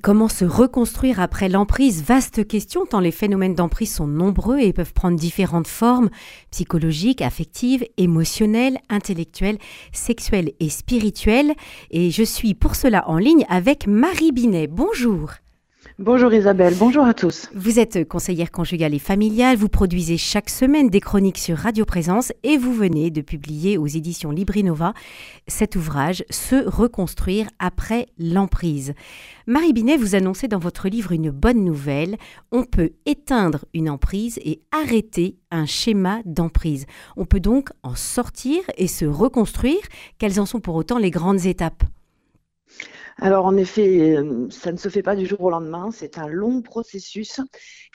Comment se reconstruire après l'emprise? Vaste question tant les phénomènes d'emprise sont nombreux et peuvent prendre différentes formes psychologiques, affectives, émotionnelles, intellectuelles, sexuelles et spirituelles. Et je suis pour cela en ligne avec Marie Binet. Bonjour. Bonjour Isabelle, bonjour à tous. Vous êtes conseillère conjugale et familiale, vous produisez chaque semaine des chroniques sur Radio Présence et vous venez de publier aux éditions Librinova cet ouvrage Se reconstruire après l'emprise. Marie Binet, vous annoncez dans votre livre une bonne nouvelle. On peut éteindre une emprise et arrêter un schéma d'emprise. On peut donc en sortir et se reconstruire. Quelles en sont pour autant les grandes étapes? Alors en effet, euh, ça ne se fait pas du jour au lendemain, c'est un long processus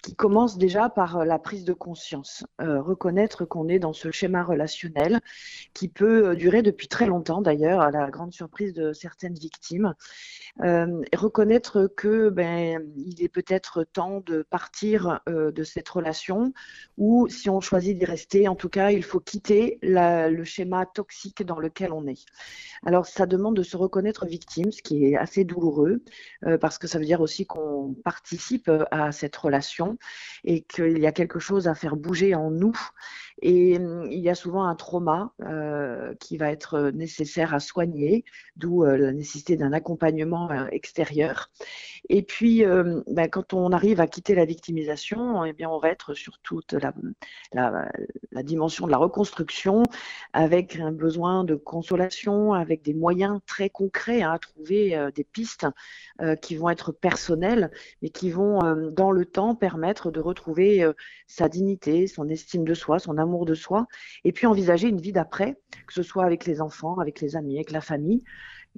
qui commence déjà par euh, la prise de conscience, euh, reconnaître qu'on est dans ce schéma relationnel qui peut durer depuis très longtemps d'ailleurs, à la grande surprise de certaines victimes, reconnaître que ben, il est peut-être temps de partir de cette relation ou si on choisit d'y rester, en tout cas, il faut quitter le schéma toxique dans lequel on est. Alors ça demande de se reconnaître victime, ce qui est assez douloureux euh, parce que ça veut dire aussi qu'on participe euh, à cette relation et qu'il y a quelque chose à faire bouger en nous et hum, il y a souvent un trauma euh, qui va être nécessaire à soigner, d'où la nécessité d'un accompagnement extérieur. Et puis, ben, quand on arrive à quitter la victimisation, eh bien, on va être sur toute la, la, la, dimension de la reconstruction, avec un besoin de consolation, avec des moyens très concrets hein, à trouver des pistes qui vont être personnelles, mais qui vont, dans le temps, permettre de retrouver sa dignité, son estime de soi, son amour de soi, et puis envisager une vie d'après, que ce soit avec les enfants, avec les amis, avec la famille,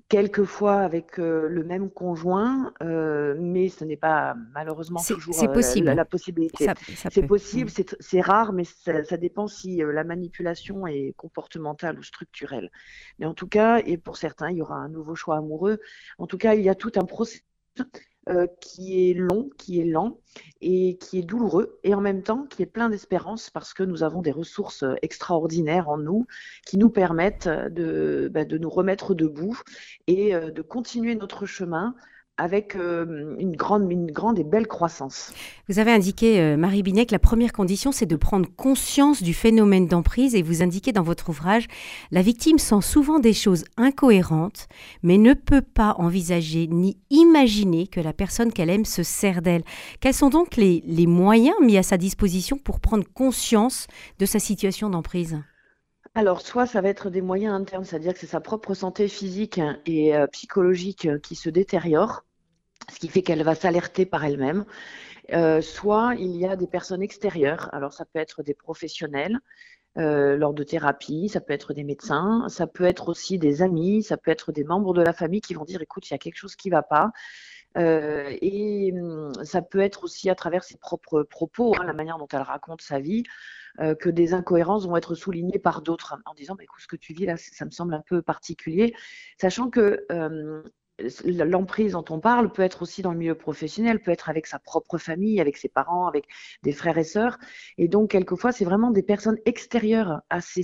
quelquefois avec euh, le même conjoint, euh, mais ce n'est pas malheureusement toujours euh, possible. La, possibilité. C'est possible, c'est rare, mais ça, dépend si la manipulation est comportementale ou structurelle. Mais en tout cas, et pour certains, il y aura un nouveau choix amoureux. En tout cas, il y a tout un processus euh, qui est long, qui est lent et qui est douloureux et en même temps qui est plein d'espérance parce que nous avons des ressources euh, extraordinaires en nous qui nous permettent de, bah, de nous remettre debout et euh, de continuer notre chemin avec euh, une, grande, une grande et belle croissance. Vous avez indiqué, euh, Marie Binet, que la première condition, c'est de prendre conscience du phénomène d'emprise et vous indiquez dans votre ouvrage, la victime sent souvent des choses incohérentes, mais ne peut pas envisager ni imaginer que la personne qu'elle aime se sert d'elle. Quels sont donc les, les moyens mis à sa disposition pour prendre conscience de sa situation d'emprise? Alors, soit ça va être des moyens internes, c'est-à-dire que c'est sa propre santé physique et euh, psychologique qui se détériore, ce qui fait qu'elle va s'alerter par elle-même. Euh, soit il y a des personnes extérieures, alors ça peut être des professionnels euh, lors de thérapie, ça peut être des médecins, ça peut être aussi des amis, ça peut être des membres de la famille qui vont dire écoute, il y a quelque chose qui ne va pas. Et hum, ça peut être aussi à travers ses propres propos, hein, la manière dont elle raconte sa vie. Euh, que des incohérences vont être soulignées par d'autres en disant bah, écoute, ce que tu vis là, ça me semble un peu particulier, sachant que euh, l'emprise dont on parle peut être aussi dans le milieu professionnel, peut être avec sa propre famille, avec ses parents, avec des frères et sœurs. Et donc, quelquefois, c'est vraiment des personnes extérieures à ces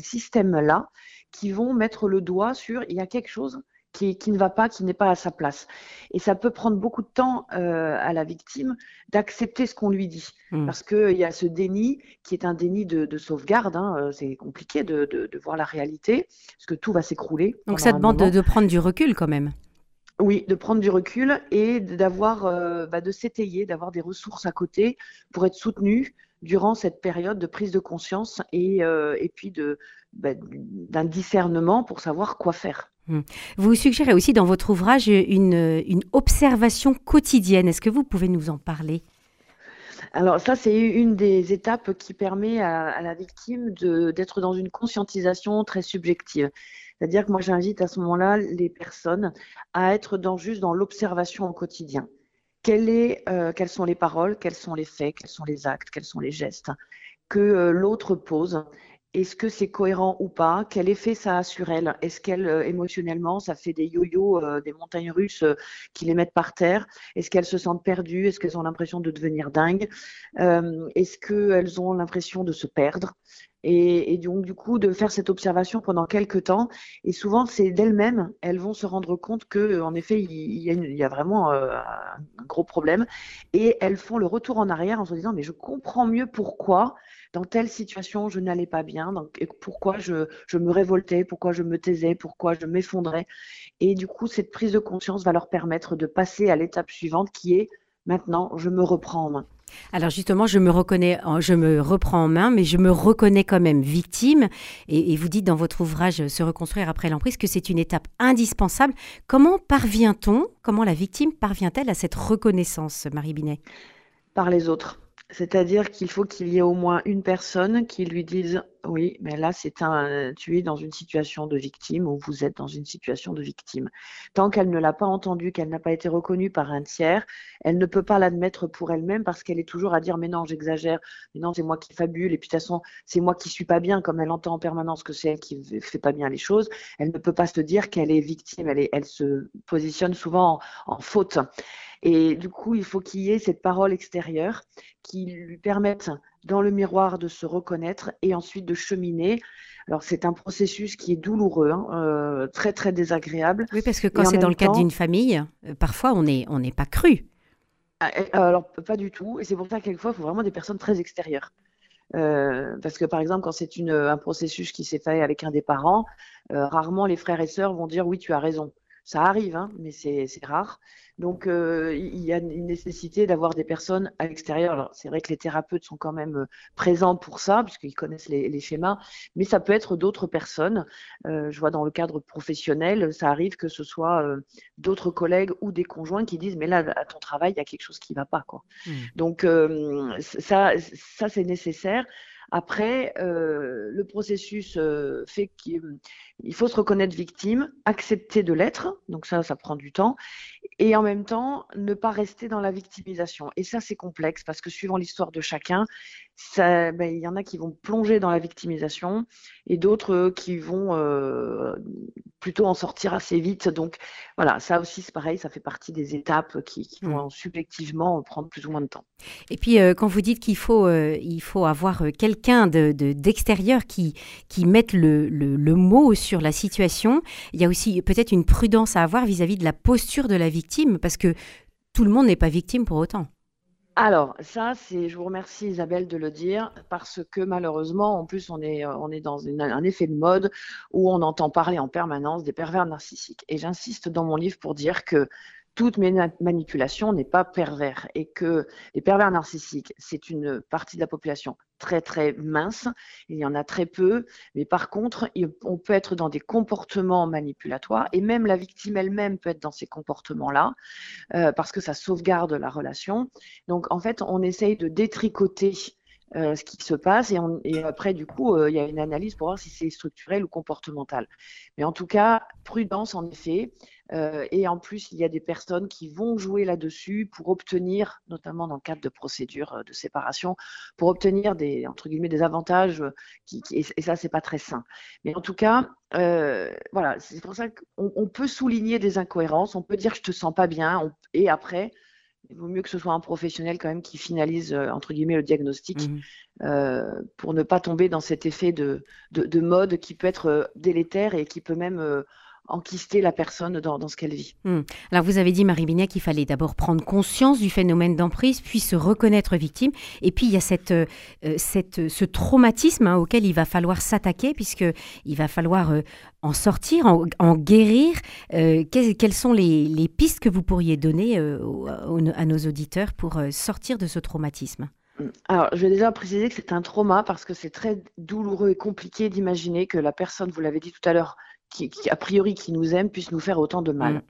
systèmes-là qui vont mettre le doigt sur il y a quelque chose qui, ne va pas, qui n'est pas à sa place. Et ça peut prendre beaucoup de temps euh, à la victime d'accepter ce qu'on lui dit. Hmm. Parce qu'il y a ce déni qui est un déni de, sauvegarde. Hein, euh, c'est compliqué de, voir la réalité, parce que tout va s'écrouler. Donc ça demande de, prendre du recul quand même. Oui, de prendre du recul et d'avoir, euh, bah, de s'étayer, d'avoir des ressources à côté pour être soutenu durant cette période de prise de conscience et, et puis bah, d'un discernement pour savoir quoi faire. Hmm. Vous suggérez aussi dans votre ouvrage une, une observation quotidienne. Est-ce que vous pouvez nous en parler? Alors ça, c'est une des étapes qui permet à, la victime d'être dans une conscientisation très subjective. C'est-à-dire que moi, j'invite à ce moment-là les personnes à être dans, juste dans l'observation au quotidien. Euh, quelles sont les paroles, quels sont les faits, quels sont les actes, quels sont les gestes que euh, l'autre pose. Est-ce que c'est cohérent ou pas? Quel effet ça a sur elle? Est-ce qu'elle, euh, émotionnellement, ça fait des yo-yo, des montagnes russes qui les mettent par terre? Est-ce qu'elles se sentent perdues? Est-ce qu'elles ont l'impression de devenir dingues? Est-ce qu'elles ont l'impression de se perdre? Et, donc, du coup, de faire cette observation pendant quelques temps. Et souvent, c'est d'elles-mêmes, elles vont se rendre compte que, en effet, il, y, a vraiment euh, un gros problème. Et elles font le retour en arrière en se disant, mais je comprends mieux pourquoi, dans telle situation, je n'allais pas bien, pourquoi je, je me révoltais, pourquoi je me taisais, pourquoi je m'effondrais. Et du coup, cette prise de conscience va leur permettre de passer à l'étape suivante qui est maintenant, je me reprends en main. Alors justement, je me reconnais, je me reprends en main, mais je me reconnais quand même victime. Et, vous dites dans votre ouvrage Se reconstruire après l'emprise que c'est une étape indispensable. Comment parvient-on, comment la victime parvient-elle à cette reconnaissance, Marie Binet? Par les autres. C'est-à-dire qu'il faut qu'il y ait au moins une personne qui lui dise oui, mais là c'est un tu es dans une situation de victime ou vous êtes dans une situation de victime. Tant qu'elle ne l'a pas entendu, qu'elle n'a pas été reconnue par un tiers, elle ne peut pas l'admettre pour elle-même parce qu'elle est toujours à dire mais non, j'exagère, mais non, c'est moi qui fabule et puis de toute façon, c'est moi qui suis pas bien comme elle entend en permanence que c'est elle qui fait pas bien les choses, elle ne peut pas se dire qu'elle est victime, elle, se positionne souvent en, en faute. Et du coup, il faut qu'il y ait cette parole extérieure qui lui permette dans le miroir de se reconnaître et ensuite de cheminer. Alors c'est un processus qui est douloureux, hein, euh, très très désagréable. Oui, parce que quand c'est dans le cadre d'une famille, euh, parfois on n'est on n'est pas cru. Ah, alors pas du tout, et c'est pour ça que quelquefois il faut vraiment des personnes très extérieures. Euh, parce que par exemple, quand c'est un processus qui s'est fait avec un des parents, rarement les frères et sœurs vont dire oui, tu as raison. Ça arrive, hein, mais c'est rare. Donc, euh, il y a une nécessité d'avoir des personnes à l'extérieur. c'est vrai que les thérapeutes sont quand même euh, présents pour ça, puisqu'ils connaissent les, schémas, mais ça peut être d'autres personnes. Euh, je vois dans le cadre professionnel, ça arrive que ce soit d'autres collègues ou des conjoints qui disent, mais là, à ton travail, il y a quelque chose qui ne va pas. Quoi. Mmh. Donc, ça, ça c'est nécessaire. Après, euh, le processus euh, fait qu'il faut se reconnaître victime, accepter de l'être, donc ça, ça prend du temps, et en même temps, ne pas rester dans la victimisation. Et ça, c'est complexe parce que suivant l'histoire de chacun, ben, il y en a qui vont plonger dans la victimisation et d'autres qui vont euh, plutôt en sortir assez vite. Donc voilà, ça aussi c'est pareil, ça fait partie des étapes qui, vont mmh. subjectivement prendre plus ou moins de temps. Et puis euh, quand vous dites qu'il faut, euh, il faut avoir quelqu'un d'extérieur de, qui, qui mette le, le, mot sur la situation, il y a aussi peut-être une prudence à avoir vis à -vis de la posture de la victime parce que tout le monde n'est pas victime pour autant. Alors, ça, c'est, je vous remercie Isabelle de le dire, parce que malheureusement, en plus, on est, on est dans un effet de mode où on entend parler en permanence des pervers narcissiques. Et j'insiste dans mon livre pour dire que toute manipulation n'est pas pervers et que les pervers narcissiques, c'est une partie de la population très très mince, il y en a très peu, mais par contre, on peut être dans des comportements manipulatoires et même la victime elle-même peut être dans ces comportements-là euh, parce que ça sauvegarde la relation. Donc en fait, on essaye de détricoter euh, ce qui se passe et, après du coup euh, il y a une analyse pour voir si c'est structurel ou comportemental. Mais en tout cas, prudence en effet. Euh, et en plus, il y a des personnes qui vont jouer là-dessus pour obtenir, notamment dans le cadre de procédures de séparation, pour obtenir des entre guillemets des avantages. Et ça, c'est pas très sain. Mais en tout cas, voilà, c'est pour ça qu'on peut souligner des incohérences. On peut dire je te sens pas bien, et après il vaut mieux que ce soit un professionnel quand même qui finalise euh, entre guillemets le diagnostic mmh. euh, pour ne pas tomber dans cet effet de, de, mode qui peut être euh, délétère et qui peut même enquister la personne dans, ce qu'elle vit. Hmm. Alors vous avez dit, Marie Binet, qu'il fallait d'abord prendre conscience du phénomène d'emprise, puis se reconnaître victime. Et puis il y a cette, euh, cette, ce traumatisme hein, auquel il va falloir s'attaquer, puisqu'il va falloir euh, en sortir, en, guérir. Euh, quelles, sont les, les, pistes que vous pourriez donner à nos auditeurs pour sortir de ce traumatisme? Alors, je vais déjà préciser que c'est un trauma parce que c'est très douloureux et compliqué d'imaginer que la personne, vous l'avez dit tout à l'heure, qui, a priori qui nous aime puisse nous faire autant de mal. Mm.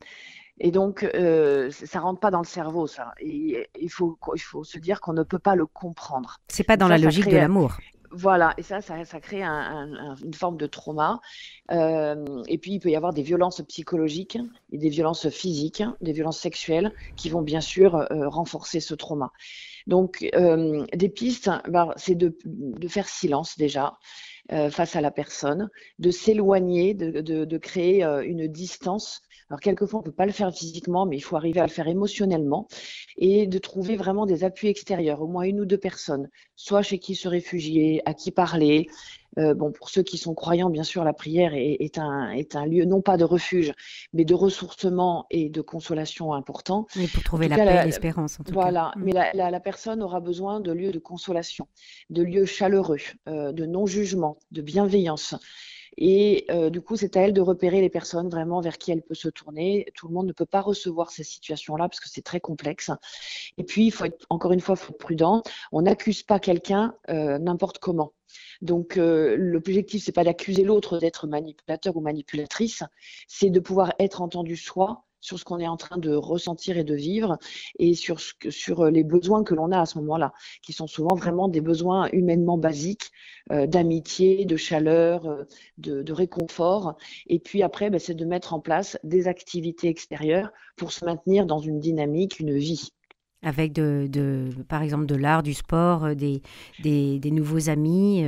Et donc, euh, ça rentre pas dans le cerveau, ça. Et il faut, il faut se dire qu'on ne peut pas le comprendre. C'est pas dans la logique de l'amour. Voilà, et ça, ça, ça crée une forme de trauma. Euh, et puis, il peut y avoir des violences psychologiques et des violences physiques, des violences sexuelles qui vont bien sûr euh, renforcer ce trauma. Donc, euh, des pistes, bah, c'est de, faire silence déjà. Face à la personne, de s'éloigner, de, créer une distance. Alors quelquefois on peut pas le faire physiquement, mais il faut arriver à le faire émotionnellement et de trouver vraiment des appuis extérieurs, au moins une ou deux personnes, soit chez qui se réfugier, à qui parler, Euh, bon, pour ceux qui sont croyants, bien sûr, la prière est, un, est un lieu non pas de refuge, mais de ressourcement et de consolation important. Et pour trouver la paix et l'espérance, en tout voilà. Mm. mais la, la, personne aura besoin de lieux de consolation, de lieux chaleureux, euh, de non-jugement, de bienveillance. Et euh, du coup, c'est à elle de repérer les personnes vraiment vers qui elle peut se tourner. Tout le monde ne peut pas recevoir ces situations-là parce que c'est très complexe. Et puis, il faut être, encore une fois, faut être prudent. On n'accuse pas quelqu'un euh, n'importe comment. Donc, euh, l'objectif, c'est pas d'accuser l'autre d'être manipulateur ou manipulatrice, c'est de pouvoir être entendu soi sur ce qu'on est en train de ressentir et de vivre et sur, sur euh, les besoins que l'on a à ce moment-là, qui sont souvent vraiment des besoins humainement basiques, euh, d'amitié, de chaleur, euh, de, réconfort. Et puis après, ben, c'est de mettre en place des activités extérieures pour se maintenir dans une dynamique, une vie avec de, de, par exemple de l'art, du sport, des, des nouveaux amis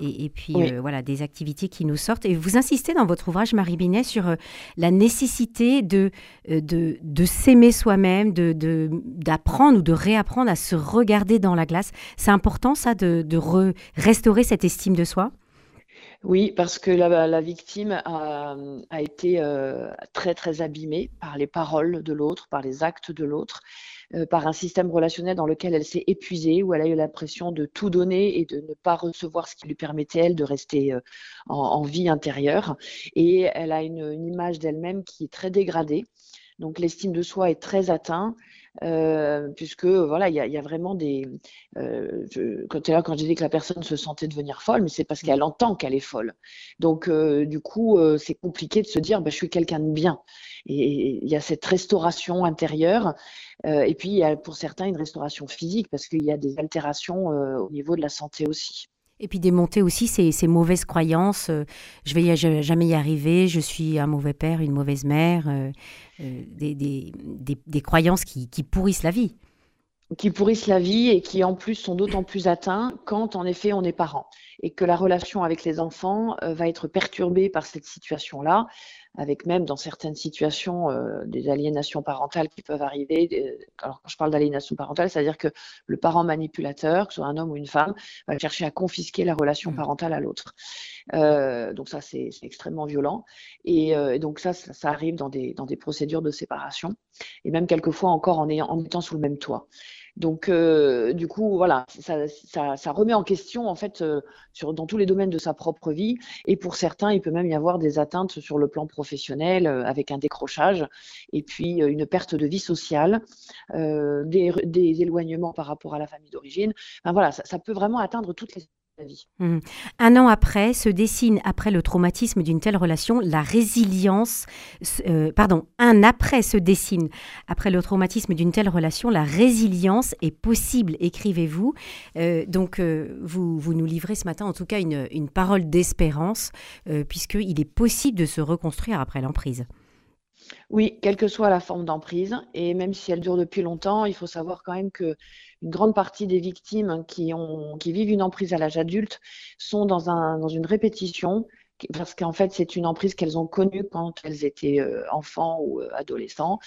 et, puis euh, voilà des activités qui nous sortent. Et vous insistez dans votre ouvrage, Marie Binet, sur euh, la nécessité de, euh, de, de s'aimer soi-même, d'apprendre de, d'apprendre ou de réapprendre à se regarder dans la glace. C'est important ça de, de restaurer cette estime de soi? Oui, parce que la, victime a, a été très très abîmée par les paroles de l'autre, par les actes de l'autre. Euh, par un système relationnel dans lequel elle s'est épuisée, où elle a eu l'impression de tout donner et de ne pas recevoir ce qui lui permettait, elle, de rester euh, en, vie intérieure. Et elle a une image d'elle-même qui est très dégradée. Donc l'estime de soi est très atteinte. Euh, puisque voilà, il y, y a, vraiment des. Euh, je, quand, là, quand j'ai dit que la personne se sentait devenir folle, mais c'est parce qu'elle entend qu'elle est folle. Donc, euh, du coup, euh, c'est compliqué de se dire, bah, je suis quelqu'un de bien. Et il y a cette restauration intérieure. Euh, et puis, il y a pour certains une restauration physique, parce qu'il y a des altérations au niveau de la santé aussi. Et puis démonter aussi ces, mauvaises croyances. Euh, je vais jamais y arriver, je suis un mauvais père, une mauvaise mère. Euh, euh, des, des, des, croyances qui, qui, pourrissent la vie. Qui pourrissent la vie et qui en plus sont d'autant plus atteints quand en effet on est parent et que la relation avec les enfants va être perturbée par cette situation-là avec même dans certaines situations euh, des aliénations parentales qui peuvent arriver. Alors quand je parle d'aliénation parentale, c'est-à-dire que le parent manipulateur, que ce soit un homme ou une femme, va chercher à confisquer la relation mmh. parentale à l'autre. Euh, donc ça, c'est extrêmement violent. Et, euh, et donc ça, ça, ça, arrive dans des, dans des procédures de séparation, et même quelquefois encore en, ayant, en étant sous le même toit. Donc, euh, du coup, voilà, ça, remet en question, en fait, euh, sur, dans tous les domaines de sa propre vie. Et pour certains, il peut même y avoir des atteintes sur le plan professionnel, euh, avec un décrochage, et puis une perte de vie sociale, des, éloignements par rapport à la famille d'origine. Voilà, ça peut vraiment atteindre toutes les Mmh. Un an après, se dessine, après le traumatisme d'une telle relation, la résilience. Euh, pardon, un après se dessine, après le traumatisme d'une telle relation, la résilience est possible, écrivez-vous. Euh, donc, euh, vous, vous nous livrez ce matin, en tout cas, une, une parole d'espérance, puisqu'il est possible de se reconstruire après l'emprise. Oui, quelle que soit la forme d'emprise, et même si elle dure depuis longtemps, il faut savoir quand même que une grande partie des victimes qui, ont, qui vivent une emprise à l'âge adulte sont dans, un, dans une répétition parce qu'en fait, c'est une emprise qu'elles ont connue quand elles étaient euh, enfants ou euh, adolescents,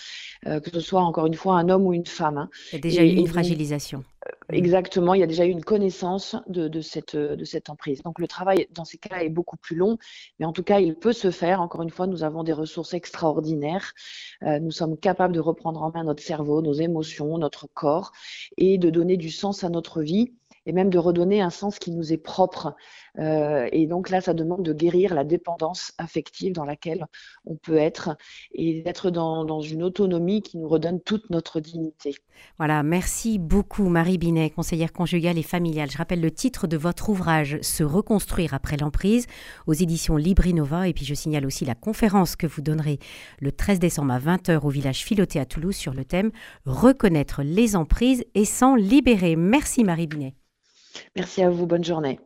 euh, que ce soit encore une fois un homme ou une femme. Hein. Il y a déjà eu une fragilisation. Exactement, il y a déjà eu une connaissance de, de, cette, de cette emprise. Donc le travail dans ces cas-là est beaucoup plus long, mais en tout cas, il peut se faire. Encore une fois, nous avons des ressources extraordinaires. nous sommes capables de reprendre en main notre cerveau, nos émotions, notre corps et de donner du sens à notre vie et même de redonner un sens qui nous est propre. Euh, et donc là, ça demande de guérir la dépendance affective dans laquelle on peut être et d'être dans, dans, une autonomie qui nous redonne toute notre dignité. Voilà, merci beaucoup Marie Binet, conseillère conjugale et familiale. Je rappelle le titre de votre ouvrage Se reconstruire après l'emprise aux éditions Librinova et puis je signale aussi la conférence que vous donnerez le 13 décembre à 20h au village Filoté à Toulouse sur le thème Reconnaître les emprises et s'en libérer. Merci Marie Binet. Merci à vous, bonne journée.